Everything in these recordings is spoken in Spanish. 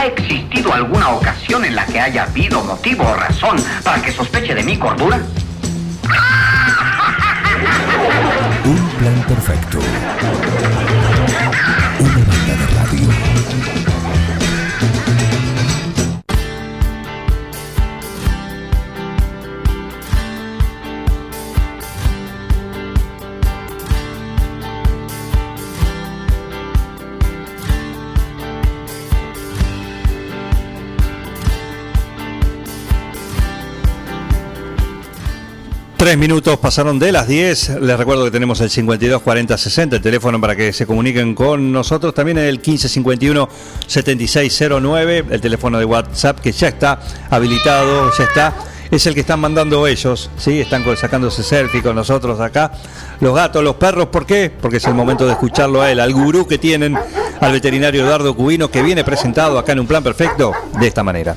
¿Ha existido alguna ocasión en la que haya habido motivo o razón para que sospeche de mi cordura? Un plan perfecto. Tres minutos pasaron de las 10. Les recuerdo que tenemos el 52 40 60, el teléfono para que se comuniquen con nosotros. También el 1551 7609, el teléfono de WhatsApp que ya está habilitado, ya está. Es el que están mandando ellos, ¿sí? Están sacándose selfie con nosotros acá. Los gatos, los perros, ¿por qué? Porque es el momento de escucharlo a él, al gurú que tienen, al veterinario Eduardo Cubino, que viene presentado acá en un plan perfecto de esta manera.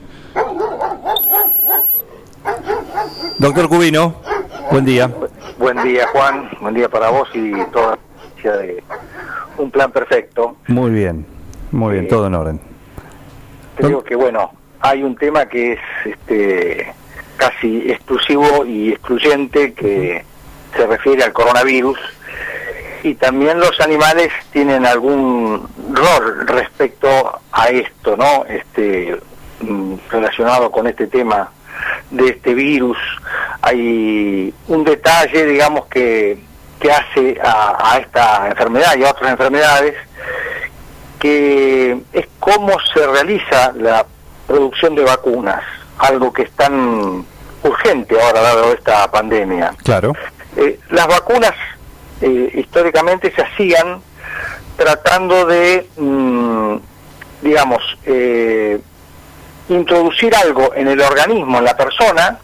Doctor Cubino, buen día. Buen día, Juan. Buen día para vos y toda la de Un Plan Perfecto. Muy bien, muy bien, Sí. todo en orden. Creo que, bueno, hay un tema que es este, casi exclusivo y excluyente que se refiere al coronavirus y también los animales tienen algún rol respecto a esto, ¿no? Este, mm, relacionado con este tema de este virus. Hay un detalle, digamos, que, que hace a, a esta enfermedad y a otras enfermedades, que es cómo se realiza la producción de vacunas, algo que es tan urgente ahora dado esta pandemia. Claro. Eh, las vacunas eh, históricamente se hacían tratando de, mm, digamos, eh, introducir algo en el organismo, en la persona,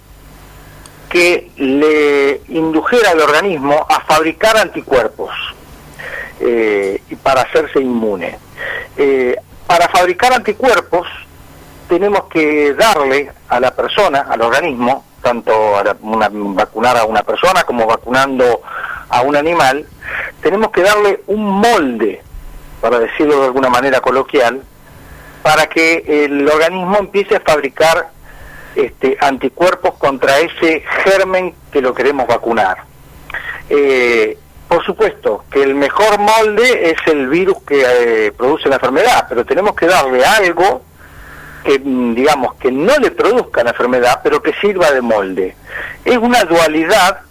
que le indujera al organismo a fabricar anticuerpos eh, para hacerse inmune. Eh, para fabricar anticuerpos tenemos que darle a la persona, al organismo, tanto a la- una- vacunar a una persona como vacunando a un animal, tenemos que darle un molde, para decirlo de alguna manera coloquial, para que el organismo empiece a fabricar este, anticuerpos contra ese germen que lo queremos vacunar. Eh, por supuesto que el mejor molde es el virus que eh, produce la enfermedad, pero tenemos que darle algo que, mm, digamos, que no le produzca la enfermedad, pero que sirva de molde. Es una dualidad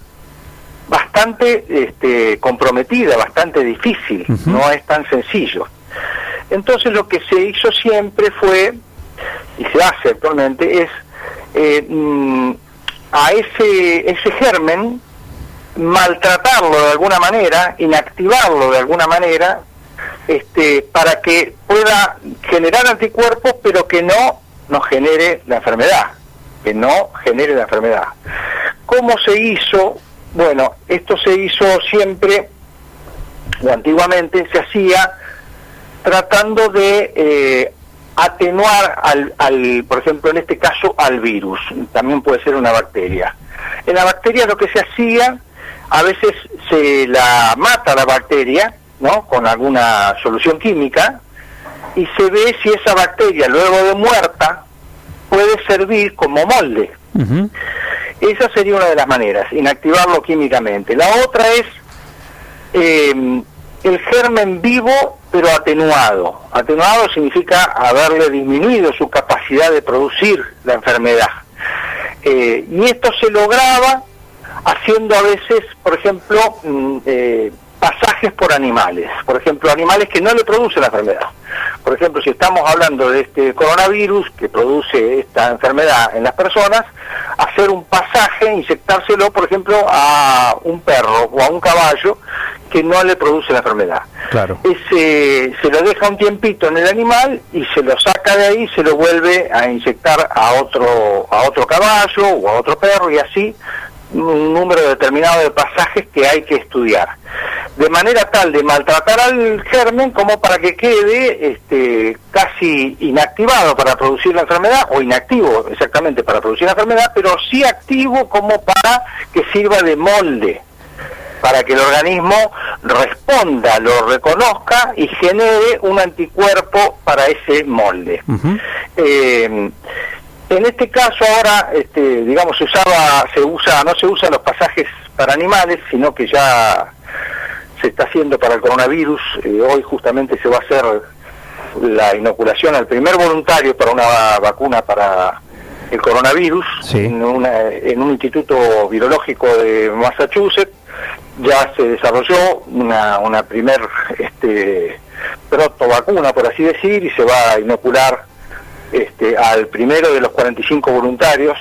bastante este, comprometida, bastante difícil, no es tan sencillo. Entonces lo que se hizo siempre fue, y se hace actualmente, es eh, mm, a ese, ese germen maltratarlo de alguna manera, inactivarlo de alguna manera, este, para que pueda generar anticuerpos, pero que no nos genere la enfermedad, que no genere la enfermedad. ¿Cómo se hizo? Bueno, esto se hizo siempre, o antiguamente se hacía tratando de eh, atenuar al, al, por ejemplo, en este caso, al virus. También puede ser una bacteria. En la bacteria lo que se hacía, a veces se la mata la bacteria, ¿no? Con alguna solución química, y se ve si esa bacteria, luego de muerta, puede servir como molde. Esa sería una de las maneras, inactivarlo químicamente. La otra es eh, el germen vivo pero atenuado. Atenuado significa haberle disminuido su capacidad de producir la enfermedad. Eh, y esto se lograba haciendo a veces, por ejemplo, mm, eh, pasajes por animales. Por ejemplo, animales que no le producen la enfermedad. Por ejemplo, si estamos hablando de este coronavirus que produce esta enfermedad en las personas, hacer un pasaje, inyectárselo, por ejemplo, a un perro o a un caballo que no le produce la enfermedad. Claro. Ese, se lo deja un tiempito en el animal y se lo saca de ahí se lo vuelve a inyectar a otro, a otro caballo o a otro perro y así un número determinado de pasajes que hay que estudiar. De manera tal de maltratar al germen como para que quede este, casi inactivado para producir la enfermedad, o inactivo exactamente para producir la enfermedad, pero sí activo como para que sirva de molde para que el organismo responda, lo reconozca y genere un anticuerpo para ese molde. Eh, en este caso ahora, este, digamos, se usaba, se usa, no se usan los pasajes para animales, sino que ya se está haciendo para el coronavirus. Eh, hoy justamente se va a hacer la inoculación al primer voluntario para una vacuna para el coronavirus en, en un instituto virológico de Massachusetts ya se desarrolló una, una primer este, proto vacuna, por así decir, y se va a inocular este, al primero de los 45 voluntarios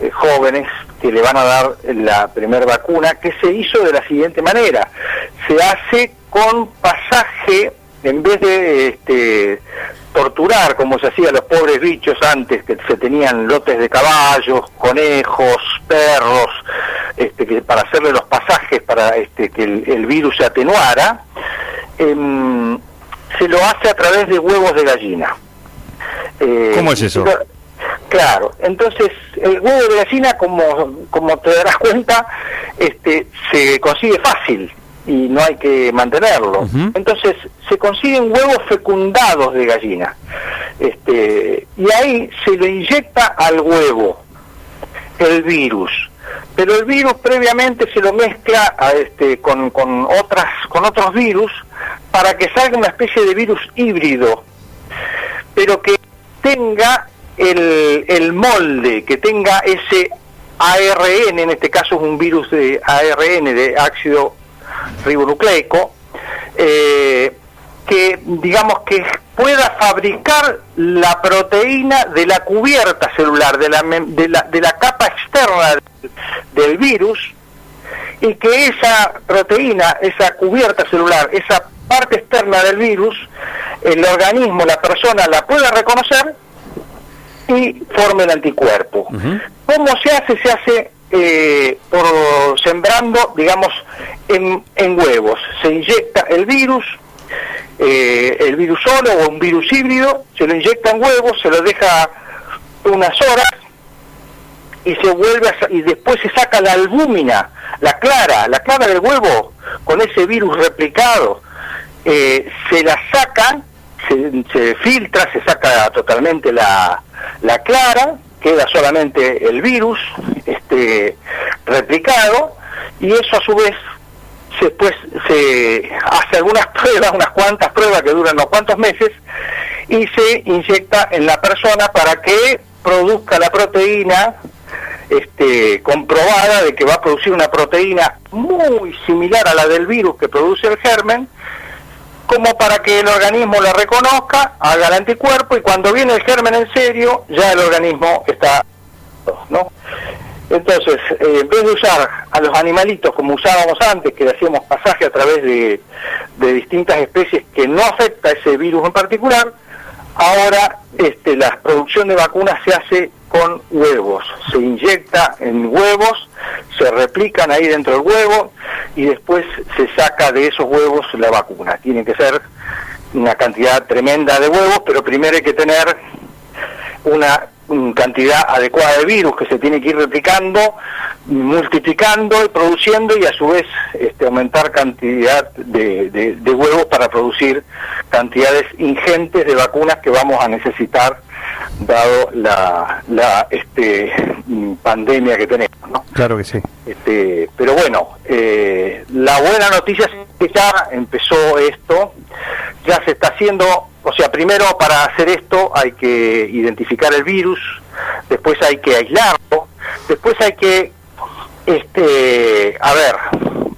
eh, jóvenes que le van a dar la primera vacuna, que se hizo de la siguiente manera. Se hace con pasaje, en vez de este, torturar como se hacía los pobres bichos antes, que se tenían lotes de caballos, conejos, perros, este, que para hacerle los pasajes para este, que el, virus se atenuara, em, se lo hace a través de huevos de gallina. Eh, ¿Cómo es eso? Claro, entonces el huevo de gallina, como, como te darás cuenta, este, se consigue fácil y no hay que mantenerlo. Entonces se consiguen huevos fecundados de gallina. Este, y ahí se le inyecta al huevo el virus. Pero el virus previamente se lo mezcla a este, con, con, otras, con otros virus para que salga una especie de virus híbrido, pero que tenga el, el molde, que tenga ese ARN, en este caso es un virus de ARN, de ácido ribonucleico, eh, que digamos que pueda fabricar la proteína de la cubierta celular, de la, de la, de la capa externa del virus, y que esa proteína, esa cubierta celular, esa parte externa del virus, el organismo, la persona la pueda reconocer y forme el anticuerpo. ¿Cómo se hace? Se hace eh, por sembrando, digamos, en, en, huevos. Se inyecta el virus, eh, el virus solo o un virus híbrido, se lo inyecta en huevos, se lo deja unas horas y se vuelve y después se saca la albúmina, la clara, la clara del huevo con ese virus replicado, eh, se la saca, se, se, filtra, se saca totalmente la, la clara, queda solamente el virus este, replicado y eso a su vez después se hace algunas pruebas, unas cuantas pruebas que duran unos cuantos meses y se inyecta en la persona para que produzca la proteína este, comprobada de que va a producir una proteína muy similar a la del virus que produce el germen como para que el organismo la reconozca, haga el anticuerpo y cuando viene el germen en serio, ya el organismo está, ¿no? Entonces, eh, en vez de usar a los animalitos como usábamos antes, que le hacíamos pasaje a través de, de distintas especies que no afecta ese virus en particular, ahora este, la producción de vacunas se hace con huevos. Se inyecta en huevos, se replican ahí dentro del huevo y después se saca de esos huevos la vacuna. Tiene que ser una cantidad tremenda de huevos, pero primero hay que tener una cantidad adecuada de virus que se tiene que ir replicando, multiplicando y produciendo y a su vez este, aumentar cantidad de, de, huevos para producir cantidades ingentes de vacunas que vamos a necesitar dado la, la este, pandemia que tenemos. ¿no? Claro que sí. Este, pero bueno, eh, la buena noticia es que ya empezó esto, ya se está haciendo o sea, primero para hacer esto hay que identificar el virus, después hay que aislarlo, después hay que, este, a ver,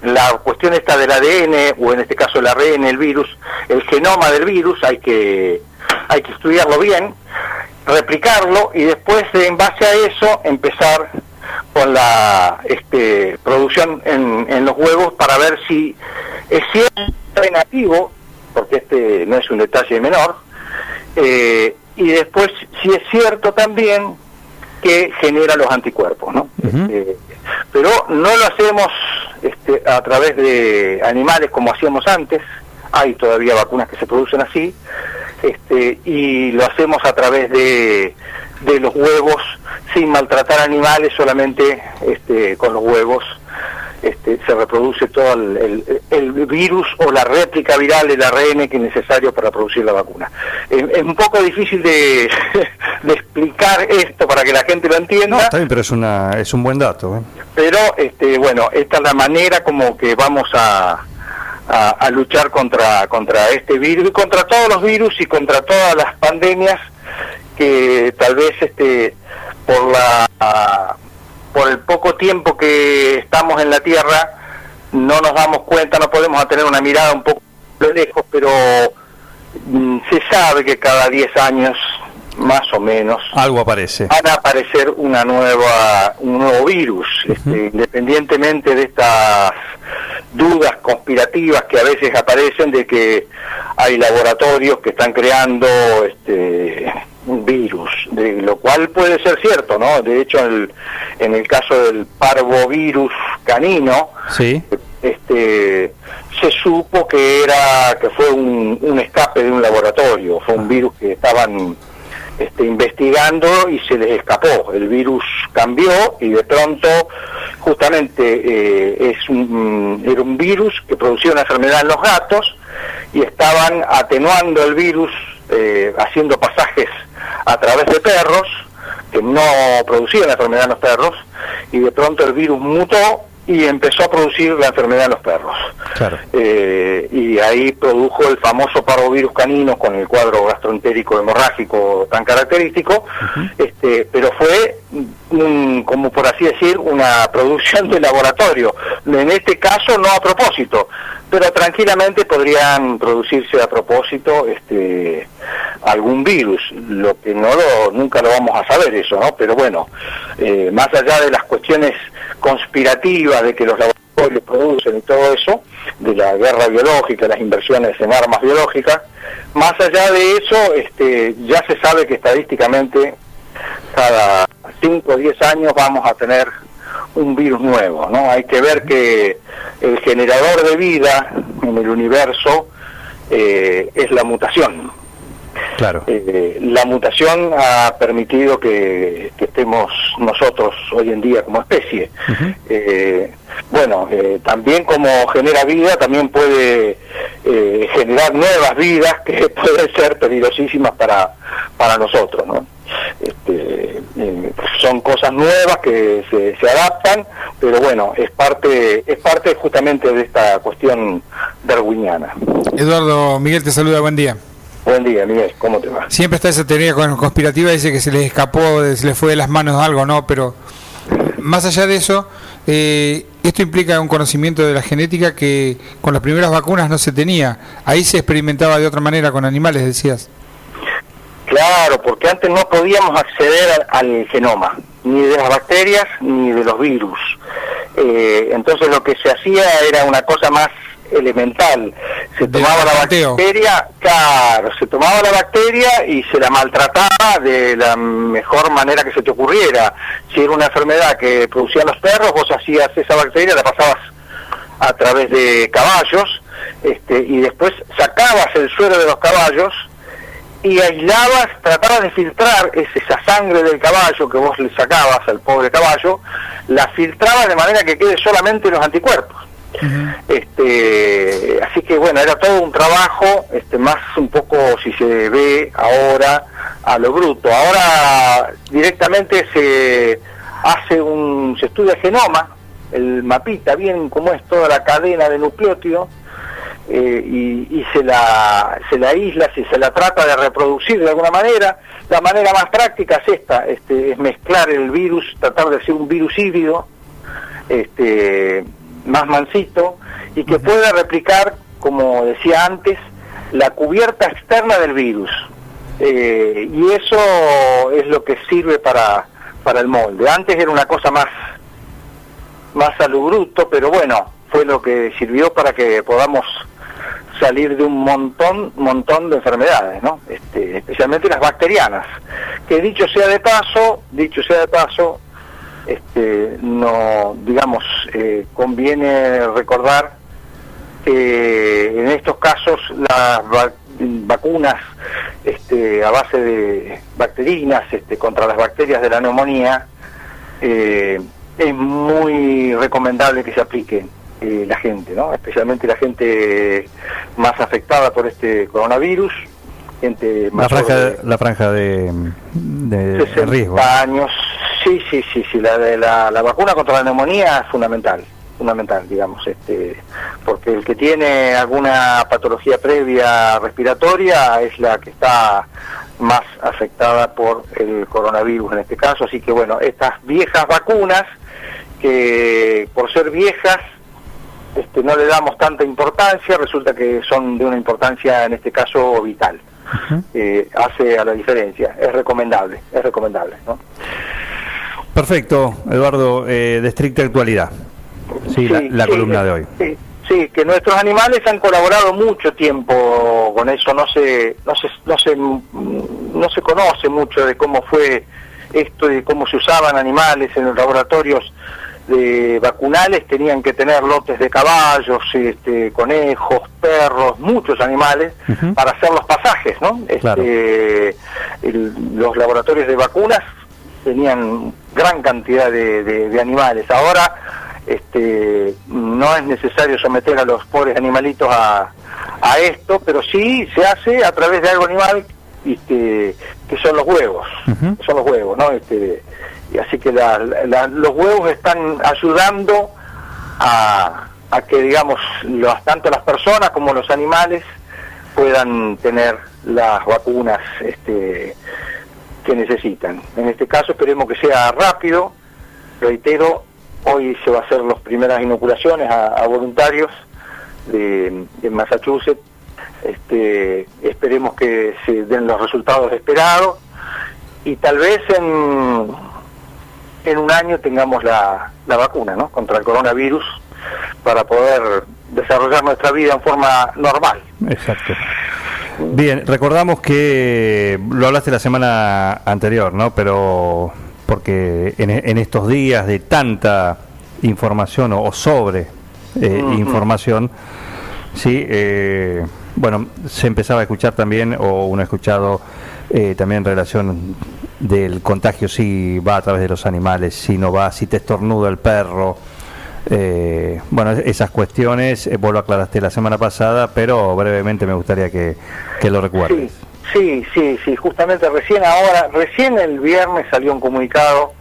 la cuestión esta del ADN, o en este caso el ARN, el virus, el genoma del virus, hay que, hay que estudiarlo bien, replicarlo y después en base a eso empezar con la este, producción en, en los huevos para ver si es cierto en activo, porque este no es un detalle menor, eh, y después si es cierto también que genera los anticuerpos, ¿no? Este, pero no lo hacemos este, a través de animales como hacíamos antes, hay todavía vacunas que se producen así, este, y lo hacemos a través de, de los huevos sin maltratar animales, solamente este, con los huevos este, se reproduce todo el, el- el virus o la réplica viral del ARN que es necesario para producir la vacuna. Es, es un poco difícil de, de explicar esto para que la gente lo entienda. No, está bien, pero es, una, es un buen dato. ¿eh? Pero, este, bueno, esta es la manera como que vamos a, a, a luchar contra, contra este virus y contra todos los virus y contra todas las pandemias que tal vez este, por, la, por el poco tiempo que estamos en la Tierra no nos damos cuenta, no podemos tener una mirada un poco lejos, pero mm, se sabe que cada 10 años, más o menos, Algo aparece. van a aparecer una nueva un nuevo virus este, independientemente de estas dudas conspirativas que a veces aparecen de que hay laboratorios que están creando este un virus de lo cual puede ser cierto no de hecho en el, en el caso del parvovirus canino Sí. este se supo que era que fue un, un escape de un laboratorio fue un virus que estaban este, investigando y se les escapó. El virus cambió y de pronto justamente eh, es un, era un virus que producía una enfermedad en los gatos y estaban atenuando el virus eh, haciendo pasajes a través de perros que no producían enfermedad en los perros y de pronto el virus mutó y empezó a producir la enfermedad en los perros. Claro. Eh, y ahí produjo el famoso parvovirus canino con el cuadro gastroentérico hemorrágico tan característico, este, pero fue, un, como por así decir, una producción de laboratorio. En este caso no a propósito, pero tranquilamente podrían producirse a propósito este, algún virus, lo que no lo, nunca lo vamos a saber eso, ¿no? Pero bueno, eh, más allá de las cuestiones conspirativas de que los laboratorios producen y todo eso, de la guerra biológica, las inversiones en armas biológicas, más allá de eso, este, ya se sabe que estadísticamente cada 5 o 10 años vamos a tener un virus nuevo, ¿no? Hay que ver que el generador de vida en el universo eh, es la mutación. Claro. Eh, la mutación ha permitido que, que estemos nosotros hoy en día como especie. Eh, bueno, eh, también como genera vida, también puede eh, generar nuevas vidas que pueden ser peligrosísimas para, para nosotros, ¿no? Este, eh, son cosas nuevas que se, se adaptan, pero bueno, es parte, es parte justamente de esta cuestión darwiniana. Eduardo, Miguel te saluda, buen día. Buen día, Miguel, ¿cómo te va? Siempre está esa teoría con- conspirativa, dice que se les escapó, se les fue de las manos algo, ¿no? Pero más allá de eso, eh, esto implica un conocimiento de la genética que con las primeras vacunas no se tenía. Ahí se experimentaba de otra manera con animales, decías. Claro, porque antes no podíamos acceder al, al genoma, ni de las bacterias ni de los virus. Eh, entonces lo que se hacía era una cosa más elemental. Se De tomaba la bacteria, claro, se tomaba la bacteria y se la maltrataba de la mejor manera que se te ocurriera. Si era una enfermedad que producían los perros, vos hacías esa bacteria, la pasabas a través de caballos, este, y después sacabas el suero de los caballos y aislabas, tratabas de filtrar es- esa sangre del caballo que vos le sacabas al pobre caballo, la filtrabas de manera que quede solamente los anticuerpos. Este, así que bueno, era todo un trabajo, este, más un poco si se ve ahora a lo bruto. Ahora directamente se hace un, se estudia el genoma, el mapita, bien como es toda la cadena de nucleótidos, eh, y, y se la se la aísla, si se la trata de reproducir de alguna manera, la manera más práctica es esta, este, es mezclar el virus, tratar de hacer un virus híbrido, este, más mansito, y que pueda replicar, como decía antes, la cubierta externa del virus. Eh, y eso es lo que sirve para, para el molde. Antes era una cosa más más a lo bruto, pero bueno, fue lo que sirvió para que podamos salir de un montón, montón de enfermedades, ¿no? Este, especialmente las bacterianas. Que dicho sea de paso, dicho sea de paso, este, no, digamos, eh, conviene recordar que en estos casos las va- vacunas este, a base de bacterinas este, contra las bacterias de la neumonía eh, es muy recomendable que se aplique eh, la gente, ¿no? especialmente la gente más afectada por este coronavirus, gente La mayor franja, de- la franja de, de- de 60 riesgo. años. Sí, sí, sí, sí. La, de la, la vacuna contra la neumonía es fundamental, fundamental, digamos, este, porque el que tiene alguna patología previa respiratoria es la que está más afectada por el coronavirus en este caso. Así que bueno, estas viejas vacunas que por ser viejas este, no le damos tanta importancia, resulta que son de una importancia en este caso vital. Eh, hace a la diferencia, es recomendable, es recomendable. ¿no? Perfecto, Eduardo, eh, de estricta actualidad. Sí, la, la sí, columna eh, de hoy. Sí, sí, que nuestros animales han colaborado mucho tiempo con eso, no se, no se, no se, no se conoce mucho de cómo fue esto, de cómo se usaban animales en los laboratorios de vacunales, tenían que tener lotes de caballos, este, conejos, perros, muchos animales para hacer los pasajes, ¿no? Claro. Este, el- los laboratorios de vacunas tenían gran cantidad de, de- de animales. Ahora este, no es necesario someter a los pobres animalitos a, a esto, pero sí se hace a través de algo animal este, que son los huevos, que son los huevos, ¿no? Este, y así que los huevos están ayudando a, que, digamos, tanto las personas como los animales puedan tener las vacunas este, que necesitan. En este caso esperemos que sea rápido, reitero, hoy se va a hacer las primeras inoculaciones a, voluntarios de, de Massachusetts, este, esperemos que se den los resultados esperados. Y tal vez en, en un año tengamos la, la vacuna ¿no? contra el coronavirus para poder desarrollar nuestra vida en forma normal. Exacto. Bien, recordamos que lo hablaste la semana anterior, ¿no? Pero porque en, en estos días de tanta información o, o sobre eh, información, sí, eh, bueno, se empezaba a escuchar también, o uno ha escuchado eh, también en relación del contagio, si va a través de los animales, si no va, si te estornuda el perro. Eh, bueno, esas cuestiones, eh, vos lo aclaraste la semana pasada, pero brevemente me gustaría que, que lo recuerdes. Sí, sí, sí, justamente recién ahora, recién el viernes salió un comunicado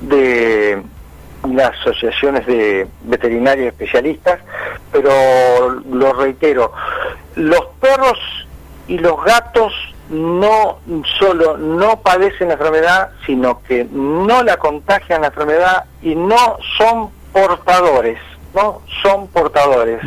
de las asociaciones de veterinarios especialistas, pero lo reitero, los perros y los gatos no solo no padecen la enfermedad, sino que no la contagian la enfermedad y no son portadores, no son portadores,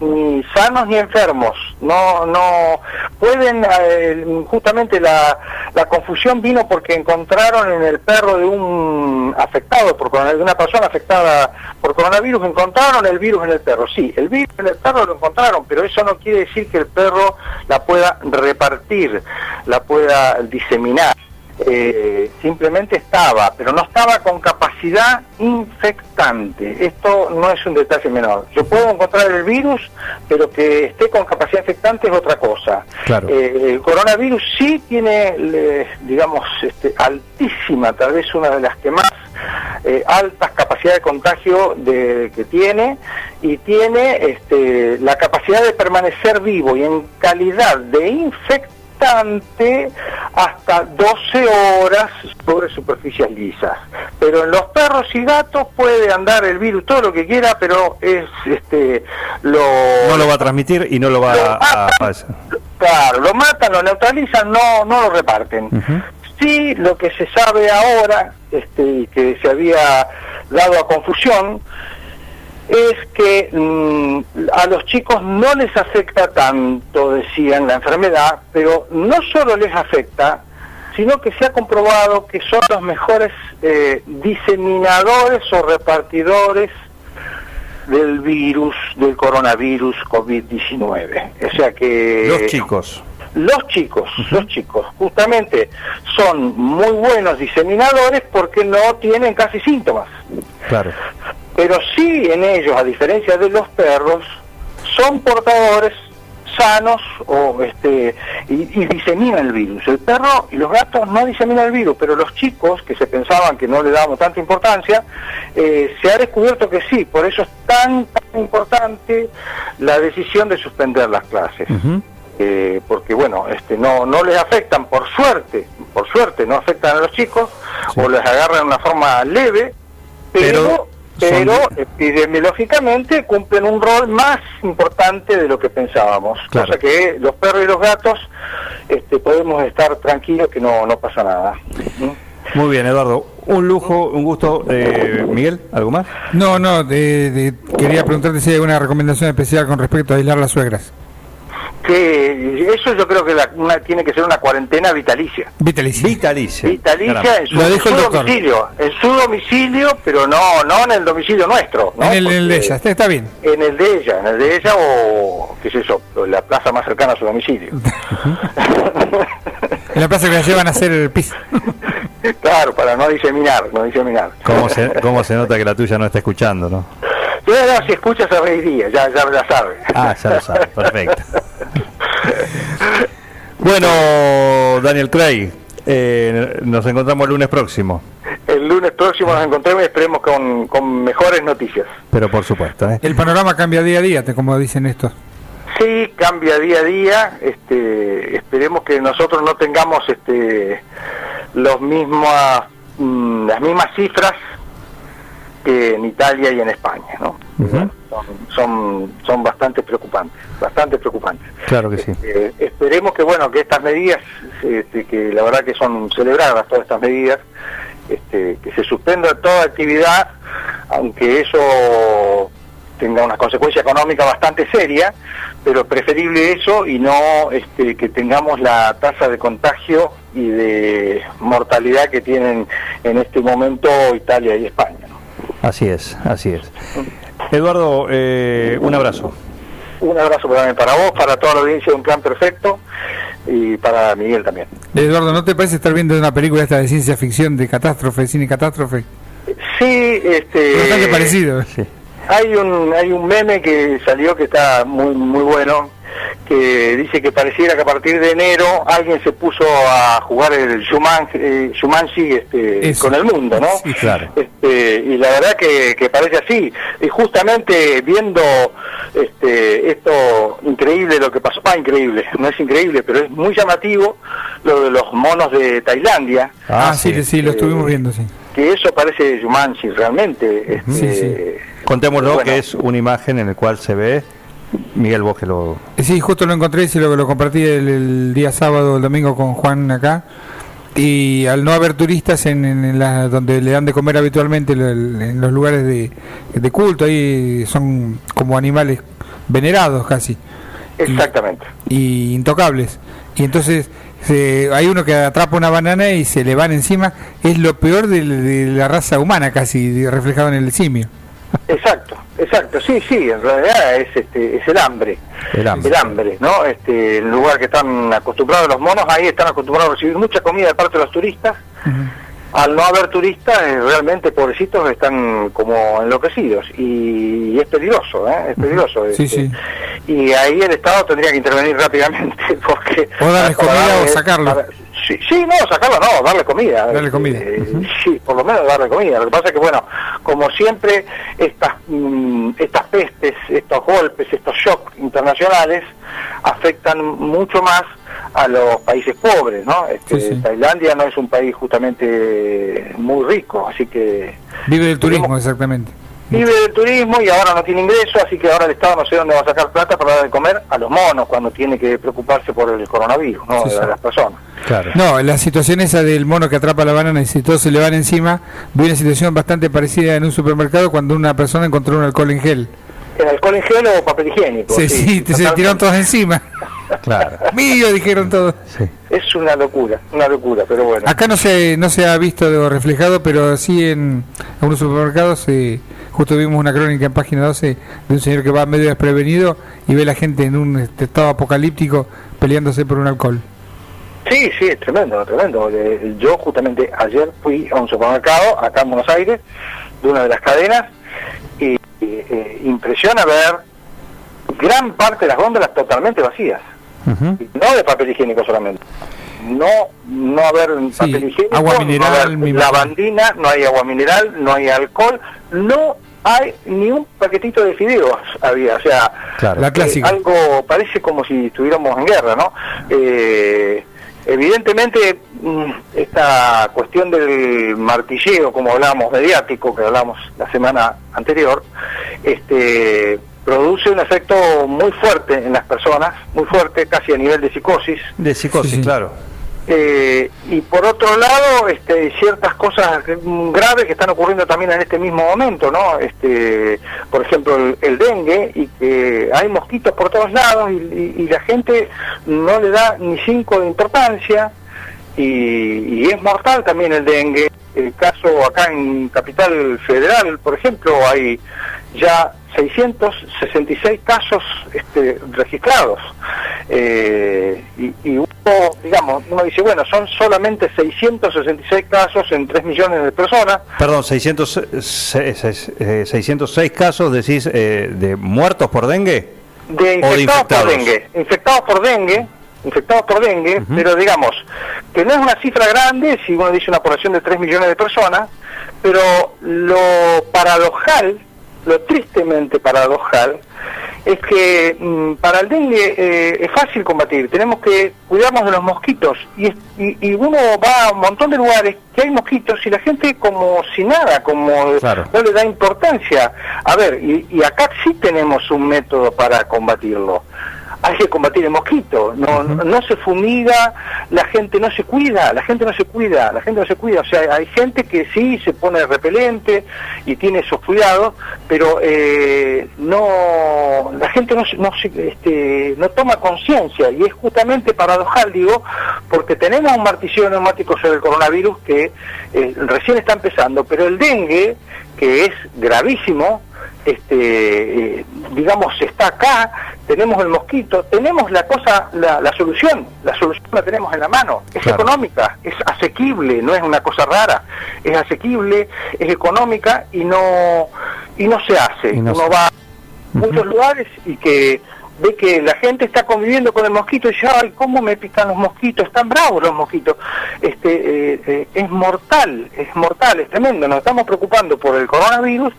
ni sanos ni enfermos, no, no pueden, eh, justamente la, la confusión vino porque encontraron en el perro de un afectado por de una persona afectada por coronavirus, encontraron el virus en el perro, sí, el virus en el perro lo encontraron, pero eso no quiere decir que el perro la pueda repartir, la pueda diseminar. Eh, simplemente estaba, pero no estaba con capacidad infectante. Esto no es un detalle menor. Yo puedo encontrar el virus, pero que esté con capacidad infectante es otra cosa. Claro. Eh, el coronavirus sí tiene, digamos, este, altísima, tal vez una de las que más eh, altas capacidades de contagio de, que tiene y tiene este, la capacidad de permanecer vivo y en calidad de infectante hasta 12 horas sobre superficies lisas. Pero en los perros y gatos puede andar el virus todo lo que quiera, pero es este lo No lo va a transmitir y no lo va lo a, matan, claro, lo matan, lo neutralizan, no no lo reparten. Ujú. Sí, lo que se sabe ahora, este, que se había dado a confusión, es que mm, a los chicos no les afecta tanto, decían, la enfermedad, pero no solo les afecta, sino que se ha comprobado que son los mejores eh, diseminadores o repartidores del virus, del coronavirus COVID-19. O sea que... Los chicos. Los chicos, los chicos, justamente son muy buenos diseminadores porque no tienen casi síntomas. Claro. Pero sí en ellos, a diferencia de los perros, son portadores sanos o este y, y diseminan el virus. El perro y los gatos no diseminan el virus, pero los chicos que se pensaban que no le dábamos tanta importancia, eh, se ha descubierto que sí. Por eso es tan, tan importante la decisión de suspender las clases. Eh, porque bueno, este, no, no les afectan, por suerte, por suerte no afectan a los chicos, o les agarran de una forma leve, pero, Pero pero, epidemiológicamente cumplen un rol más importante de lo que pensábamos. Claro. Cosa que los perros y los gatos este, podemos estar tranquilos que no, no pasa nada. ¿Mm? Muy bien, Eduardo. Un lujo, un gusto. Eh, Miguel, ¿algo más? No, no, de- de- quería preguntarte si hay alguna recomendación especial con respecto a aislar las suegras. Que eso yo creo que la- una- tiene que ser una cuarentena vitalicia. Vitalicia. Vitalicia. En su, Lo en dijo su el doctor. domicilio, en su domicilio, pero no no en el domicilio nuestro. ¿no? en el, en el de ella, está, está bien. En el de ella, en el de ella o, qué sé yo, la plaza más cercana a su domicilio. En la plaza que la llevan a hacer el piso. claro, para no diseminar, no diseminar. ¿Cómo se, ¿Cómo se nota que la tuya no está escuchando, no? Si escucha se reiría, ya, ya la sabe. Ah, ya lo sabe, perfecto. Bueno, Daniel Craig, eh, nos encontramos el lunes próximo, El lunes próximo nos encontremos y esperemos con, con mejores noticias. pero por supuesto. ¿eh? El panorama cambia día a día, te- como dicen estos. Sí, cambia día a día. Este, esperemos que nosotros no tengamos este, los mismas, mm, las mismas cifras que en Italia y en España, ¿no? Ujú. son, son, son bastante preocupantes, bastante preocupantes. Claro que sí. Eh, esperemos que bueno que estas medidas, este, que la verdad que son celebradas todas estas medidas, este, que se suspenda toda actividad, aunque eso tenga una consecuencia económica bastante seria, pero preferible eso y no este, que tengamos la tasa de contagio y de mortalidad que tienen en este momento Italia y España. ¿no? Así es, así es. Eduardo, eh, un abrazo. Un abrazo también para vos, para toda la audiencia de Un Plan Perfecto y para Miguel también. Eduardo, ¿no te parece estar viendo una película esta de ciencia ficción, de catástrofe, cine catástrofe? Sí, este... Bastante parecido. Sí. Hay un hay un meme que salió que está muy muy bueno que dice que pareciera que a partir de enero alguien se puso a jugar el Juman, eh, este, Eso. con el mundo, ¿no? Sí, claro. Este, y la verdad que, que parece así. Y justamente viendo este, esto increíble lo que pasó, ah, increíble, no es increíble, pero es muy llamativo lo de los monos de Tailandia, Ah, sí, sí, sí. lo estuvimos viendo, sí. que eso parece Jumanji realmente. Este, Sí, sí. Contémoslo Bueno. que es una imagen en la cual se ve, Miguel, vos que lo... Eh, Sí, justo lo encontré, sí, lo, lo compartí el, el día sábado, el domingo con Juan acá. Y al no haber turistas en, en la, donde le dan de comer habitualmente en los lugares de, de culto, ahí son como animales venerados casi Exactamente. y intocables. Y entonces se- hay uno que atrapa una banana y se le van encima. Es lo peor de, de la raza humana casi, reflejado en el simio. Exacto, exacto, sí, sí, en realidad es este es el hambre, El hambre. el hambre, ¿no? Este, el lugar que están acostumbrados los monos, ahí están acostumbrados a recibir mucha comida de parte de los turistas. Al no haber turistas, eh, realmente pobrecitos están como enloquecidos y, es peligroso, ¿eh? Es peligroso. Sí, este. sí. Y ahí el Estado tendría que intervenir rápidamente porque... O darles comida o sacarlo. para- Sí, sí, no, sacarlo no, darle comida. Darle comida. Eh, Sí, por lo menos darle comida. Lo que pasa es que, bueno, como siempre, estas, mm, estas pestes, estos golpes, estos shocks internacionales afectan mucho más a los países pobres, ¿no? Este, Sí, sí. Tailandia no es un país justamente muy rico, así que Vive del turismo, exactamente. Vive del turismo y ahora no tiene ingreso, así que ahora el Estado no sé dónde va a sacar plata para dar de comer a los monos cuando tiene que preocuparse por el coronavirus, ¿no? Sí, de las personas. Claro. No, la situación esa del mono que atrapa la banana y si todos se le van encima, vi una situación bastante parecida en un supermercado cuando una persona encontró un alcohol en gel. ¿El alcohol en gel o papel higiénico? Sí, sí, te- se tiraron todos encima. Claro. Mío, dijeron todos. Sí. Es una locura, una locura, pero bueno. Acá no se, no se ha visto reflejado, pero sí en algunos supermercados se, justo vimos una crónica en página 12 de un señor que va medio desprevenido y ve a la gente en un este, estado apocalíptico peleándose por un alcohol. Sí, sí, es tremendo, tremendo. Eh, Yo justamente ayer fui a un supermercado acá en Buenos Aires, de una de las cadenas, y eh, impresiona ver gran parte de las góndolas totalmente vacías. No de papel higiénico solamente. No, no haber papel higiénico, agua no mineral, haber me imagino. lavandina, no hay agua mineral, no hay alcohol, no hay ni un paquetito de fideos había, o sea, Claro. La eh, clásica. algo parece como si estuviéramos en guerra, ¿no? Eh, evidentemente, mm, esta cuestión del martilleo, como hablábamos mediático, que hablamos la semana anterior, este produce un efecto muy fuerte en las personas, muy fuerte, casi a nivel de psicosis, De psicosis, Sí, sí. claro. Eh, y por otro lado, este, ciertas cosas graves que están ocurriendo también en este mismo momento, ¿no? Este, por ejemplo, el, el dengue y que hay mosquitos por todos lados y, y- la gente no le da ni cinco de importancia y, y es mortal también el dengue. El caso acá en Capital Federal, por ejemplo, hay ya 666 casos este, registrados. Eh, y digamos, uno dice, bueno, son solamente 666 casos en 3 millones de personas. Perdón, 600, se- se- eh, 606 casos, decís, eh, de muertos por dengue. de O de infectados por dengue, infectados por dengue, infectados por dengue, pero digamos que no es una cifra grande si uno dice una población de 3 millones de personas, pero lo paradojal, lo tristemente paradojal, es que mm, para el dengue eh, es fácil combatir, tenemos que cuidarnos de los mosquitos y, y, y uno va a un montón de lugares que hay mosquitos y la gente como si nada, como Claro. no le da importancia. A ver, y, y acá sí tenemos un método para combatirlo. Hay que combatir el mosquito, no, no, no se fumiga, la gente no se cuida, la gente no se cuida, la gente no se cuida, o sea, hay gente que sí se pone repelente y tiene esos cuidados, pero eh, no, la gente no, se- no, este, no toma conciencia. Y es justamente paradojal, digo, porque tenemos un martillo neumático sobre el coronavirus que eh, recién está empezando, pero el dengue, que es gravísimo, este, eh, digamos, está acá, tenemos el mosquito, tenemos la cosa, la, la solución, la solución la tenemos en la mano, es Claro. económica, es asequible, no es una cosa rara, es asequible, es económica y no y no se hace. No Uno se- va a muchos lugares y que ve que la gente está conviviendo con el mosquito y dice, ay, ¿cómo me pican los mosquitos? Están bravos los mosquitos. Este, eh, eh, es mortal, es mortal, es tremendo. Nos estamos preocupando por el coronavirus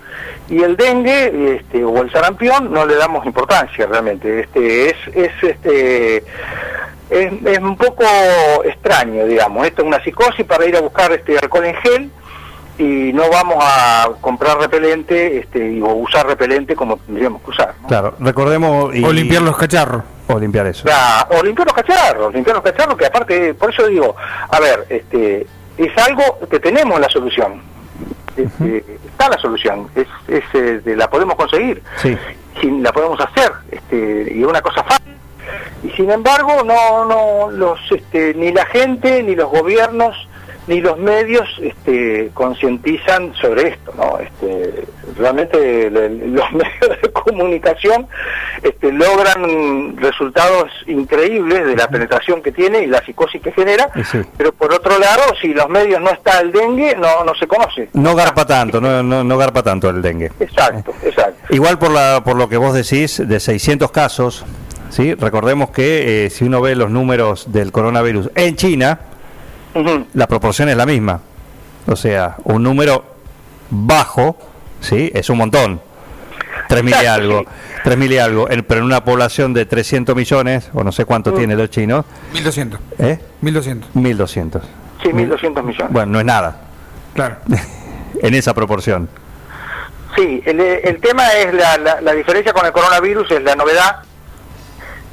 y el dengue este, o el sarampión no le damos importancia realmente. Este, es, es, este, es, es un poco extraño, digamos. Esto es una psicosis para ir a buscar este alcohol en gel y no vamos a comprar repelente este, y- o usar repelente como tendríamos que usar. ¿no? Claro, recordemos. Y, O limpiar los cacharros. O limpiar eso. La- o limpiar los cacharros, limpiar los cacharros, que aparte, por eso digo, a ver, este, es algo que tenemos la solución. Este, Está la solución, es, es, de- la podemos conseguir, Sí. sin, la podemos hacer, este, y es una cosa fácil. Y sin embargo, no, no, los, este, ni la gente, ni los gobiernos, ni los medios este, concientizan sobre esto, ¿no? Este, realmente le- los medios de comunicación este, logran resultados increíbles de la penetración que tiene y la psicosis que genera, sí. pero por otro lado, si los medios no está el dengue, no, no se conoce. No garpa tanto, no, no, no garpa tanto el dengue. Exacto, exacto. Igual por, la, por lo que vos decís, de 600 casos, ¿sí? recordemos que eh, si uno ve los números del coronavirus en China, La proporción es la misma. O sea, un número bajo, ¿sí? Es un montón. 3.000 y algo. sí. 3.000 y algo. En- pero en una población de 300 millones, o no sé cuánto tienen los chinos, 1200. ¿eh? 1200. 1.200. Sí, 1.200 millones. Bueno, no es nada Claro. en esa proporción. Sí, el, el tema es la, la, la diferencia con el coronavirus, es la novedad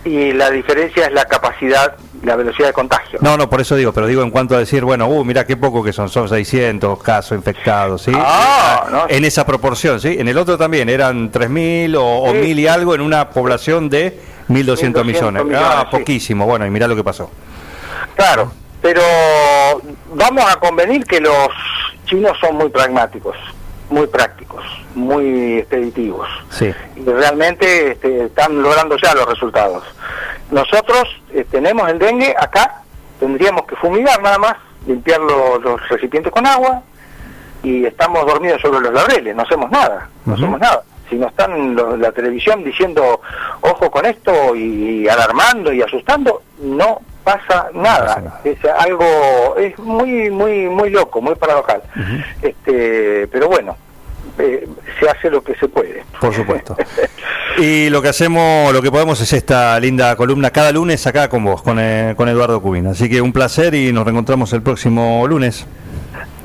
y la diferencia es la capacidad, la velocidad de contagio. No, no, por eso digo, pero digo en cuanto a decir, bueno, uh, mira qué poco que son, son 600 casos infectados, ¿sí? Ah, no. En esa proporción, ¿sí? En el otro también eran 3.000 o, o Sí. 1.000 y algo en una población de 1.200 1.200 millones. millones, Ah, sí. poquísimo, bueno, y mirá lo que pasó. Claro, pero vamos a convenir que los chinos son muy pragmáticos. muy prácticos, muy expeditivos. Sí. Y realmente este, están logrando ya los resultados. Nosotros eh, tenemos el dengue acá, tendríamos que fumigar nada más, limpiar los, los recipientes con agua y estamos dormidos sobre los laureles, no hacemos nada, no hacemos nada. Si no están en la televisión diciendo ojo con esto y, alarmando y asustando, no pasa nada. pasa nada. Es algo, es muy, muy, muy loco, muy paradojal. este, pero bueno, eh, se hace lo que se puede. Por supuesto. Y lo que hacemos, lo que podemos es esta linda columna cada lunes acá con vos, con, eh, con Eduardo Cubín. Así que un placer y nos reencontramos el próximo lunes.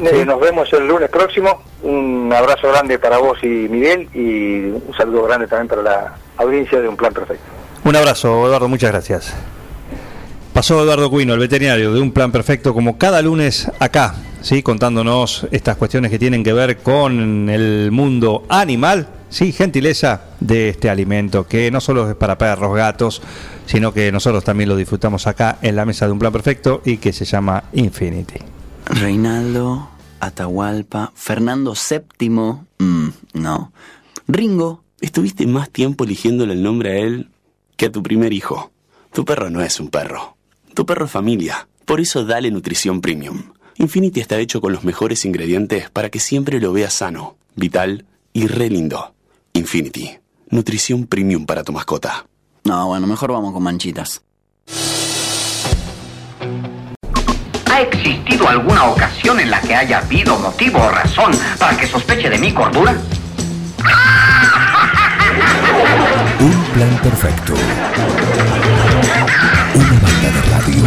Eh, Nos vemos el lunes próximo. Un abrazo grande para vos y Miguel y un saludo grande también para la audiencia de Un Plan Perfecto. Un abrazo, Eduardo, muchas gracias. Pasó Eduardo Cuino, el veterinario de Un Plan Perfecto, como cada lunes acá, ¿sí? contándonos estas cuestiones que tienen que ver con el mundo animal, sí, gentileza de este alimento, que no solo es para perros, gatos, sino que nosotros también lo disfrutamos acá en la mesa de Un Plan Perfecto y que se llama Infinity. Reinaldo, Atahualpa, Fernando VII, mm, no. Ringo, Estuviste más tiempo eligiéndole el nombre a él que a tu primer hijo. Tu perro no es un perro. Tu perro es familia. Por eso dale nutrición premium. Infinity está hecho con los mejores ingredientes para que siempre lo veas sano, vital y re lindo. Infinity. Nutrición premium para tu mascota. no, bueno, mejor vamos con manchitas. ¿Ha existido alguna ocasión en la que haya habido motivo o razón para que sospeche de mi cordura? Un plan perfecto. Una banda de radio.